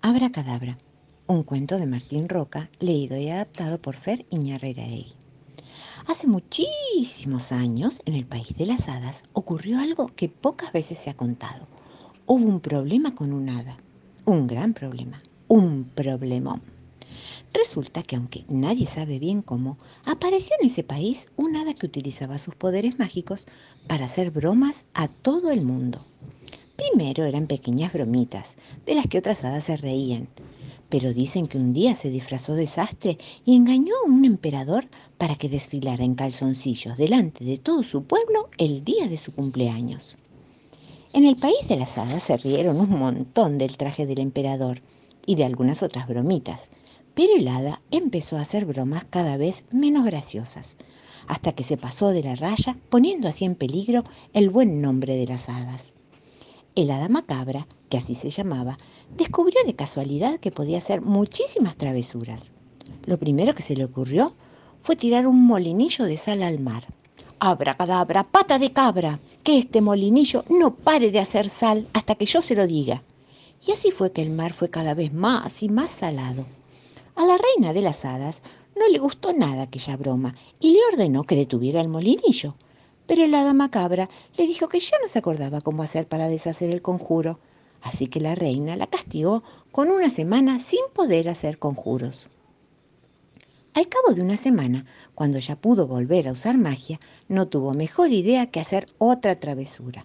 Abracadabra, un cuento de Martín Roca, leído y adaptado por Fer Iñarreiraegui. Hace muchísimos años, en el país de las hadas, ocurrió algo que pocas veces se ha contado. Hubo un problema con un hada, un gran problema, un problemón. Resulta que aunque nadie sabe bien cómo, apareció en ese país un hada que utilizaba sus poderes mágicos para hacer bromas a todo el mundo. Primero eran pequeñas bromitas, de las que otras hadas se reían, pero dicen que un día se disfrazó de sastre y engañó a un emperador para que desfilara en calzoncillos delante de todo su pueblo el día de su cumpleaños. En el país de las hadas se rieron un montón del traje del emperador y de algunas otras bromitas, pero el hada empezó a hacer bromas cada vez menos graciosas, hasta que se pasó de la raya poniendo así en peligro el buen nombre de las hadas. El hada macabra, que así se llamaba, descubrió de casualidad que podía hacer muchísimas travesuras. Lo primero que se le ocurrió fue tirar un molinillo de sal al mar. Abra cadabra, pata de cabra, que este molinillo no pare de hacer sal hasta que yo se lo diga. Y así fue que el mar fue cada vez más y más salado. A la reina de las hadas no le gustó nada aquella broma y le ordenó que detuviera el molinillo pero el hada macabra le dijo que ya no se acordaba cómo hacer para deshacer el conjuro, así que la reina la castigó con una semana sin poder hacer conjuros. Al cabo de una semana, cuando ya pudo volver a usar magia, no tuvo mejor idea que hacer otra travesura.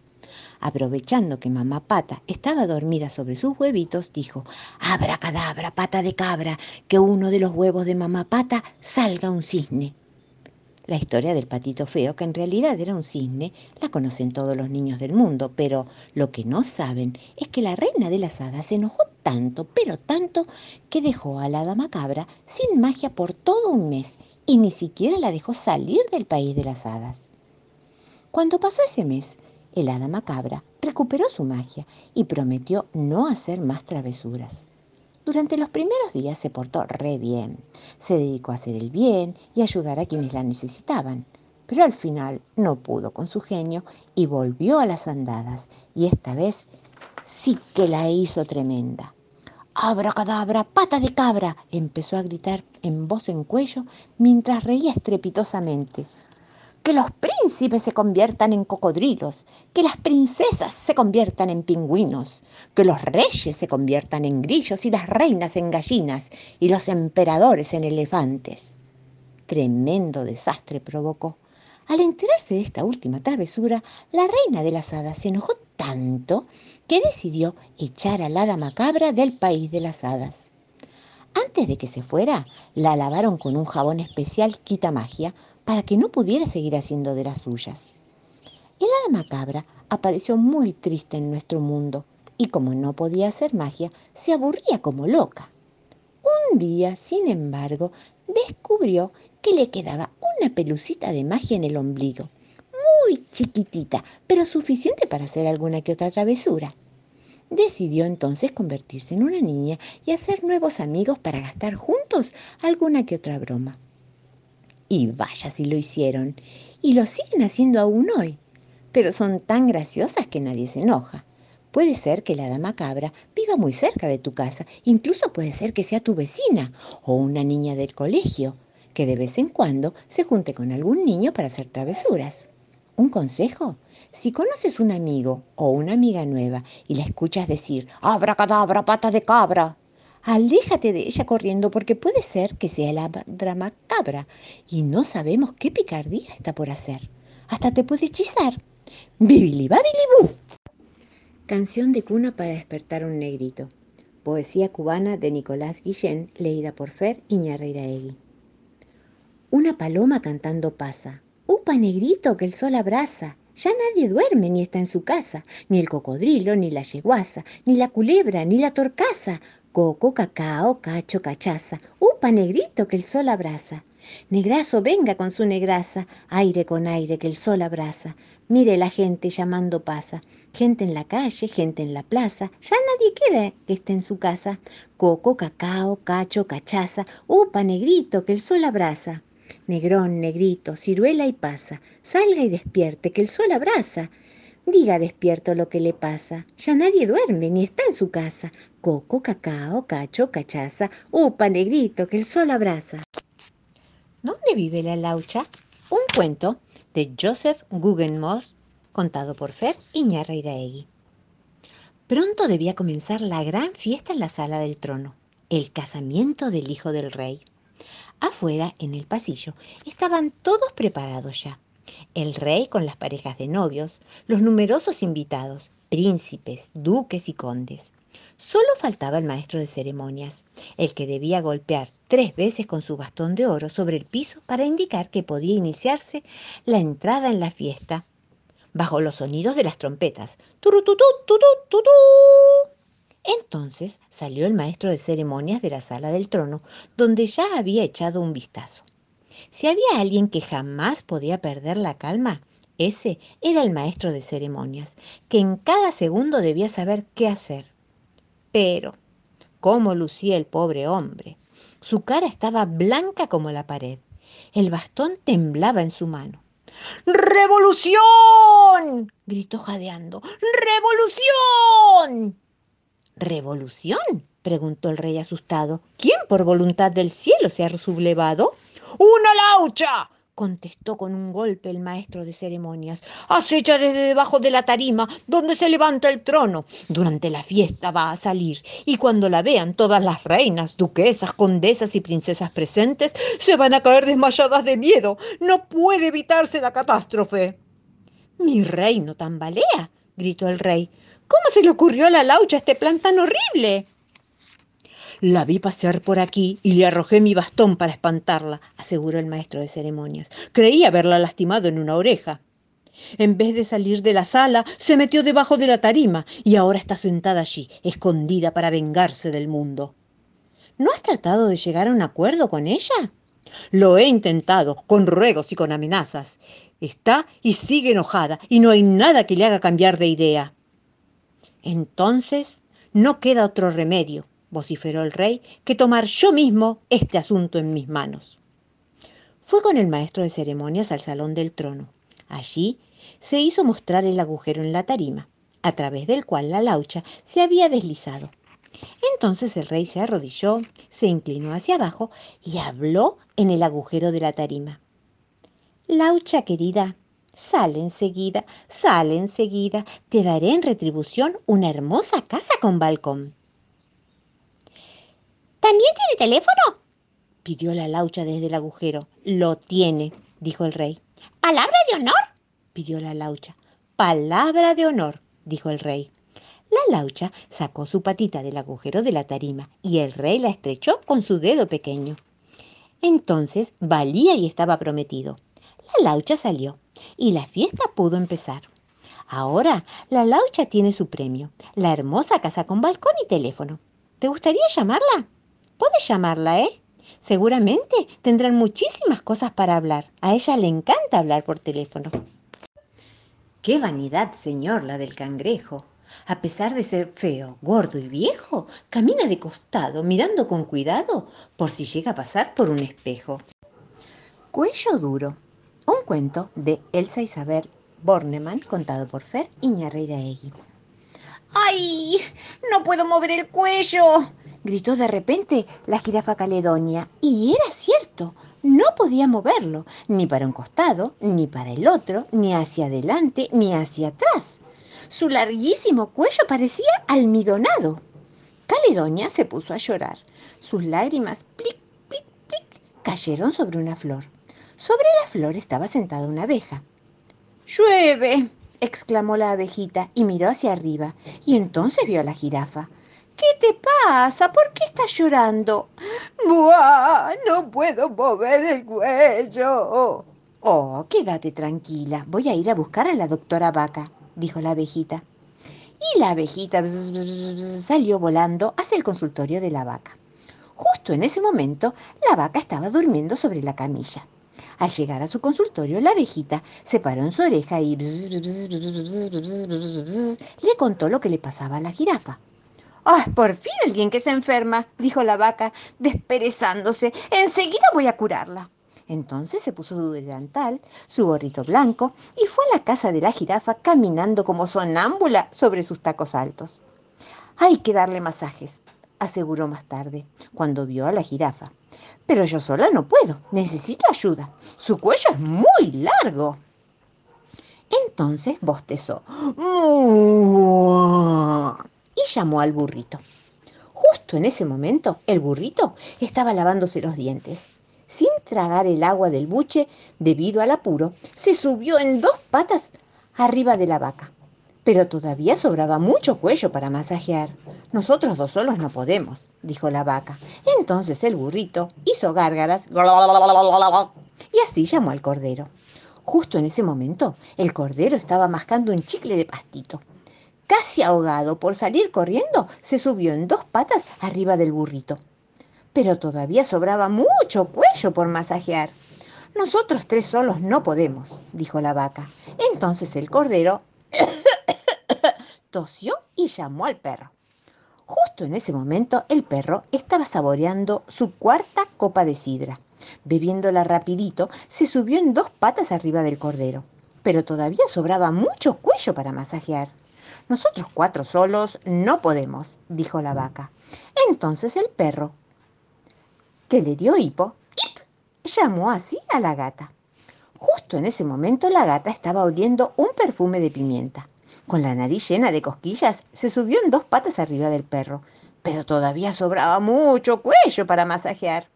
Aprovechando que mamá pata estaba dormida sobre sus huevitos, dijo, Abra cadabra, pata de cabra, que uno de los huevos de mamá pata salga un cisne. La historia del patito feo, que en realidad era un cisne, la conocen todos los niños del mundo, pero lo que no saben es que la reina de las hadas se enojó tanto, pero tanto, que dejó a la macabra sin magia por todo un mes y ni siquiera la dejó salir del país de las hadas. Cuando pasó ese mes, el hada macabra recuperó su magia y prometió no hacer más travesuras. Durante los primeros días se portó re bien. Se dedicó a hacer el bien y ayudar a quienes la necesitaban. Pero al final no pudo con su genio y volvió a las andadas. Y esta vez sí que la hizo tremenda. ¡Abra cadabra, pata de cabra! empezó a gritar en voz en cuello mientras reía estrepitosamente que los príncipes se conviertan en cocodrilos, que las princesas se conviertan en pingüinos, que los reyes se conviertan en grillos y las reinas en gallinas y los emperadores en elefantes. Tremendo desastre provocó. Al enterarse de esta última travesura, la reina de las hadas se enojó tanto que decidió echar al hada macabra del país de las hadas. Antes de que se fuera, la lavaron con un jabón especial quita magia para que no pudiera seguir haciendo de las suyas. El hada macabra apareció muy triste en nuestro mundo y como no podía hacer magia, se aburría como loca. Un día, sin embargo, descubrió que le quedaba una pelucita de magia en el ombligo, muy chiquitita, pero suficiente para hacer alguna que otra travesura. Decidió entonces convertirse en una niña y hacer nuevos amigos para gastar juntos alguna que otra broma. Y vaya si lo hicieron. Y lo siguen haciendo aún hoy. Pero son tan graciosas que nadie se enoja. Puede ser que la dama cabra viva muy cerca de tu casa, incluso puede ser que sea tu vecina o una niña del colegio, que de vez en cuando se junte con algún niño para hacer travesuras. Un consejo, si conoces un amigo o una amiga nueva y la escuchas decir, abra cadabra, pata de cabra, aléjate de ella corriendo porque puede ser que sea la drama cabra y no sabemos qué picardía está por hacer. Hasta te puede hechizar. ¡Bibili Canción de cuna para despertar un negrito. Poesía cubana de Nicolás Guillén, leída por Fer Iñarreiraegui. Una paloma cantando pasa. ¡Upa, negrito, que el sol abraza! Ya nadie duerme ni está en su casa, ni el cocodrilo, ni la yeguaza, ni la culebra, ni la torcaza coco, cacao, cacho, cachaza. ¡Upa, negrito, que el sol abraza! Negrazo, venga con su negraza, aire con aire, que el sol abraza. Mire la gente llamando pasa, gente en la calle, gente en la plaza, ya nadie queda que esté en su casa. Coco, cacao, cacho, cachaza, upa, negrito, que el sol abraza. Negrón, negrito, ciruela y pasa, salga y despierte, que el sol abraza. Diga despierto lo que le pasa, ya nadie duerme ni está en su casa, coco, cacao, cacho, cachaza, upa, negrito, que el sol abraza. ¿Dónde vive la laucha? Un cuento de Joseph Guggenmoos, contado por Fer Iñarreiraegui. Pronto debía comenzar la gran fiesta en la sala del trono, el casamiento del hijo del rey. Afuera, en el pasillo, estaban todos preparados ya. El rey con las parejas de novios, los numerosos invitados, príncipes, duques y condes. Solo faltaba el maestro de ceremonias, el que debía golpear tres veces con su bastón de oro sobre el piso para indicar que podía iniciarse la entrada en la fiesta, bajo los sonidos de las trompetas. ¡Turututú, tutú, tutú! Entonces salió el maestro de ceremonias de la sala del trono, donde ya había echado un vistazo. Si había alguien que jamás podía perder la calma, ese era el maestro de ceremonias, que en cada segundo debía saber qué hacer. Pero, ¿cómo lucía el pobre hombre? Su cara estaba blanca como la pared. El bastón temblaba en su mano. ¡Revolución! gritó jadeando. ¡Revolución! ¿Revolución? preguntó el rey asustado. ¿Quién por voluntad del cielo se ha sublevado? ¡Una laucha! contestó con un golpe el maestro de ceremonias. Acecha desde debajo de la tarima donde se levanta el trono. Durante la fiesta va a salir y cuando la vean todas las reinas, duquesas, condesas y princesas presentes, se van a caer desmayadas de miedo. No puede evitarse la catástrofe. Mi reino tambalea, gritó el rey. ¿Cómo se le ocurrió a la laucha este plan tan horrible? La vi pasear por aquí y le arrojé mi bastón para espantarla, aseguró el maestro de ceremonias. Creí haberla lastimado en una oreja. En vez de salir de la sala, se metió debajo de la tarima y ahora está sentada allí, escondida para vengarse del mundo. ¿No has tratado de llegar a un acuerdo con ella? Lo he intentado, con ruegos y con amenazas. Está y sigue enojada y no hay nada que le haga cambiar de idea. Entonces, no queda otro remedio, vociferó el rey, que tomar yo mismo este asunto en mis manos. Fue con el maestro de ceremonias al salón del trono. Allí se hizo mostrar el agujero en la tarima, a través del cual la laucha se había deslizado. Entonces el rey se arrodilló, se inclinó hacia abajo y habló en el agujero de la tarima. Laucha querida, Sale enseguida, sale enseguida, te daré en retribución una hermosa casa con balcón. ¿También tiene teléfono? pidió la laucha desde el agujero. Lo tiene, dijo el rey. ¿Palabra de honor? pidió la laucha. Palabra de honor, dijo el rey. La laucha sacó su patita del agujero de la tarima y el rey la estrechó con su dedo pequeño. Entonces valía y estaba prometido. La laucha salió y la fiesta pudo empezar. Ahora la laucha tiene su premio, la hermosa casa con balcón y teléfono. ¿Te gustaría llamarla? Puedes llamarla, ¿eh? Seguramente tendrán muchísimas cosas para hablar. A ella le encanta hablar por teléfono. Qué vanidad, señor, la del cangrejo. A pesar de ser feo, gordo y viejo, camina de costado, mirando con cuidado por si llega a pasar por un espejo. Cuello duro, un cuento de Elsa Isabel Bornemann, contado por Fer Iñarreiraegui. ¡Ay! ¡No puedo mover el cuello! gritó de repente la jirafa caledonia. Y era cierto, no podía moverlo, ni para un costado, ni para el otro, ni hacia adelante, ni hacia atrás. Su larguísimo cuello parecía almidonado. Caledonia se puso a llorar. Sus lágrimas, plic, plic, plic, cayeron sobre una flor. Sobre la flor estaba sentada una abeja. ¡Llueve! exclamó la abejita y miró hacia arriba, y entonces vio a la jirafa. ¿Qué te pasa? ¿Por qué estás llorando? ¡Buah! No puedo mover el cuello. Oh, quédate tranquila. Voy a ir a buscar a la doctora Vaca, dijo la abejita. Y la abejita salió volando hacia el consultorio de la vaca. Justo en ese momento, la vaca estaba durmiendo sobre la camilla. Al llegar a su consultorio, la abejita se paró en su oreja y le contó lo que le pasaba a la jirafa. ¡Ah, por fin alguien que se enferma! dijo la vaca, desperezándose. Enseguida voy a curarla. Entonces se puso su delantal, su gorrito blanco y fue a la casa de la jirafa caminando como sonámbula sobre sus tacos altos. Hay que darle masajes, aseguró más tarde, cuando vio a la jirafa. Pero yo sola no puedo, necesito ayuda. Su cuello es muy largo. Entonces bostezó y llamó al burrito. Justo en ese momento, el burrito estaba lavándose los dientes. Sin tragar el agua del buche, debido al apuro, se subió en dos patas arriba de la vaca. Pero todavía sobraba mucho cuello para masajear. Nosotros dos solos no podemos, dijo la vaca. Entonces el burrito hizo gárgaras y así llamó al cordero. Justo en ese momento, el cordero estaba mascando un chicle de pastito. Casi ahogado por salir corriendo, se subió en dos patas arriba del burrito. Pero todavía sobraba mucho cuello por masajear. Nosotros tres solos no podemos, dijo la vaca. Entonces el cordero tosió y llamó al perro. Justo en ese momento el perro estaba saboreando su cuarta copa de sidra. Bebiéndola rapidito, se subió en dos patas arriba del cordero. Pero todavía sobraba mucho cuello para masajear. Nosotros cuatro solos no podemos, dijo la vaca. Entonces el perro, que le dio hipo, llamó así a la gata. Justo en ese momento la gata estaba oliendo un perfume de pimienta. Con la nariz llena de cosquillas, se subió en dos patas arriba del perro, pero todavía sobraba mucho cuello para masajear.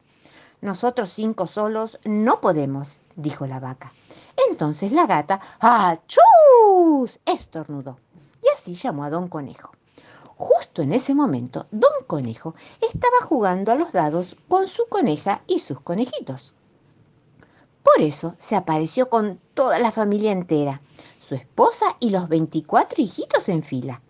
Nosotros cinco solos no podemos, dijo la vaca. Entonces la gata, ¡achús! estornudó y así llamó a don Conejo. Justo en ese momento, don Conejo estaba jugando a los dados con su coneja y sus conejitos. Por eso se apareció con toda la familia entera, su esposa y los 24 hijitos en fila.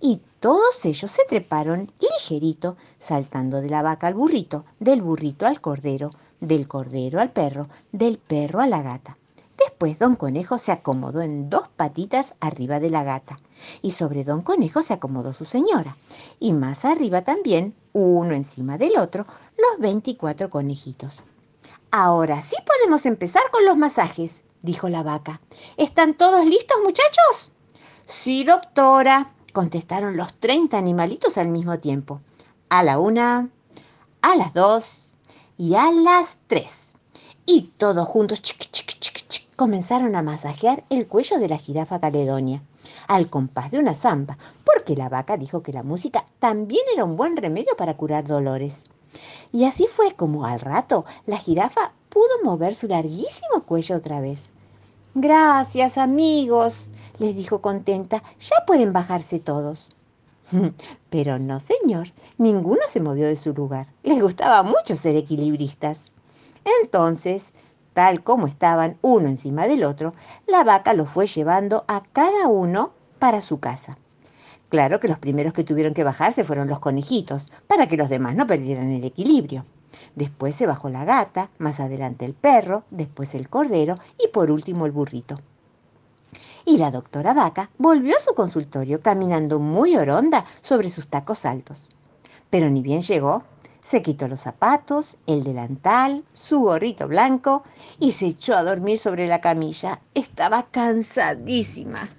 Y todos ellos se treparon ligerito, saltando de la vaca al burrito, del burrito al cordero, del cordero al perro, del perro a la gata. Después don Conejo se acomodó en dos patitas arriba de la gata y sobre don Conejo se acomodó su señora y más arriba también, uno encima del otro, los 24 conejitos. Ahora sí podemos empezar con los masajes, dijo la vaca. ¿Están todos listos, muchachos? Sí, doctora, contestaron los 30 animalitos al mismo tiempo. A la una, a las dos y a las tres. Y todos juntos, chiqui, chiqui, chiqui, chiqui comenzaron a masajear el cuello de la jirafa caledonia, al compás de una zamba, porque la vaca dijo que la música también era un buen remedio para curar dolores. Y así fue como al rato la jirafa pudo mover su larguísimo cuello otra vez. Gracias, amigos, les dijo contenta, ya pueden bajarse todos. Pero no, señor, ninguno se movió de su lugar. Les gustaba mucho ser equilibristas. Entonces, tal como estaban uno encima del otro, la vaca los fue llevando a cada uno para su casa. Claro que los primeros que tuvieron que bajarse fueron los conejitos, para que los demás no perdieran el equilibrio. Después se bajó la gata, más adelante el perro, después el cordero y por último el burrito. Y la doctora Vaca volvió a su consultorio caminando muy oronda sobre sus tacos altos. Pero ni bien llegó, se quitó los zapatos, el delantal, su gorrito blanco y se echó a dormir sobre la camilla. Estaba cansadísima.